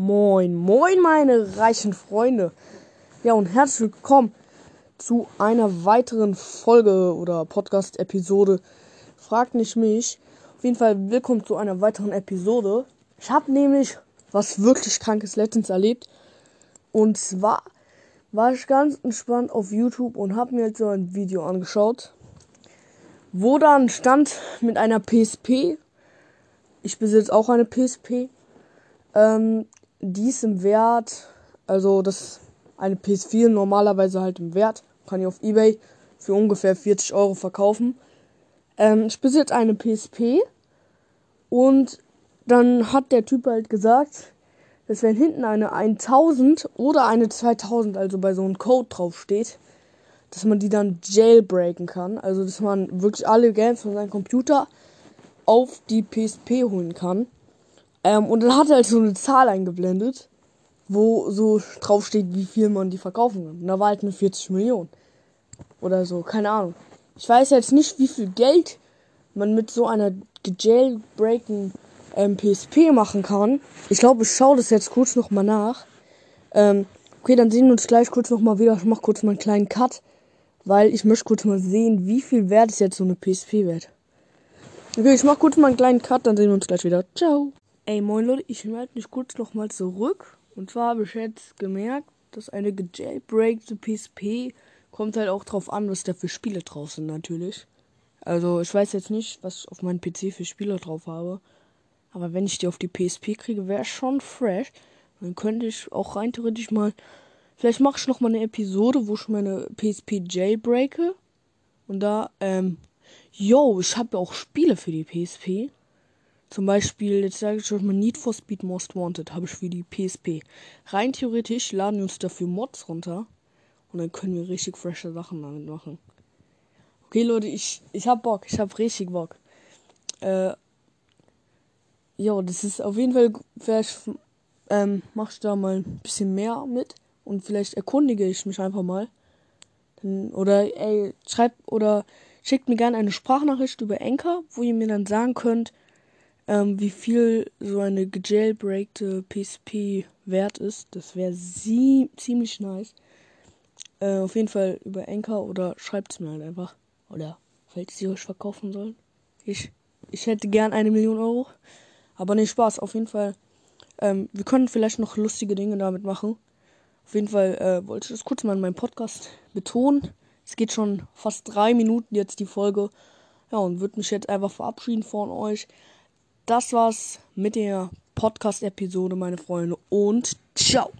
Moin, moin, meine reichen Freunde. Ja, und herzlich willkommen zu einer weiteren Folge oder Podcast-Episode. Fragt nicht mich. Auf jeden Fall willkommen zu einer weiteren Episode. Ich habe nämlich was wirklich Krankes letztens erlebt. Und zwar war ich ganz entspannt auf YouTube und habe mir jetzt so ein Video angeschaut, wo dann stand mit einer PSP. Ich besitze auch eine PSP. Ähm, die ist im Wert, also das eine PS4 normalerweise halt im Wert, kann ich auf Ebay für ungefähr 40 Euro verkaufen. Ähm, ich besitze eine PSP und dann hat der Typ halt gesagt, dass wenn hinten eine 1000 oder eine 2000, also bei so einem Code drauf steht, dass man die dann jailbreaken kann. Also dass man wirklich alle Games von seinem Computer auf die PSP holen kann. Ähm, und dann hat er halt so eine Zahl eingeblendet, wo so drauf steht, wie viel man die verkaufen kann. Und da war halt eine 40 Millionen. Oder so, keine Ahnung. Ich weiß jetzt nicht, wie viel Geld man mit so einer gejailbreaken ähm, PSP machen kann. Ich glaube, ich schaue das jetzt kurz nochmal nach. Ähm, okay, dann sehen wir uns gleich kurz nochmal wieder. Ich mache kurz mal einen kleinen Cut, weil ich möchte kurz mal sehen, wie viel wert ist jetzt so eine PSP wert. Okay, ich mache kurz mal einen kleinen Cut, dann sehen wir uns gleich wieder. Ciao. Ey, moin Leute, ich melde mich kurz nochmal zurück. Und zwar habe ich jetzt gemerkt, dass eine gejailbreakte PSP kommt halt auch drauf an, was da für Spiele drauf sind natürlich. Also ich weiß jetzt nicht, was ich auf meinem PC für Spiele drauf habe. Aber wenn ich die auf die PSP kriege, wäre schon fresh. Dann könnte ich auch rein theoretisch mal. Vielleicht mache ich noch mal eine Episode, wo ich meine PSP jailbreake. Und da, ähm, yo, ich habe ja auch Spiele für die PSP. Zum Beispiel, jetzt sage ich euch mal Need for Speed Most Wanted, habe ich für die PSP. Rein theoretisch laden wir uns dafür Mods runter und dann können wir richtig frische Sachen damit machen. Okay, Leute, ich, ich hab Bock, ich hab richtig Bock. Äh, ja, das ist auf jeden Fall, vielleicht ähm, mach ich da mal ein bisschen mehr mit und vielleicht erkundige ich mich einfach mal. Dann, oder ey, schreibt oder schickt mir gerne eine Sprachnachricht über Anchor, wo ihr mir dann sagen könnt, ähm, wie viel so eine gejailbreakte PSP wert ist. Das wäre ziemlich nice. Äh, auf jeden Fall über Anchor oder schreibt es mir halt einfach. Oder falls sie euch verkaufen sollen. Ich, ich hätte gern eine Million Euro. Aber nicht Spaß, auf jeden Fall. Ähm, wir können vielleicht noch lustige Dinge damit machen. Auf jeden Fall äh, wollte ich das kurz mal in meinem Podcast betonen. Es geht schon fast drei Minuten jetzt die Folge. Ja, und würde mich jetzt einfach verabschieden von euch das war's mit der Podcast-Episode, meine Freunde. Und ciao.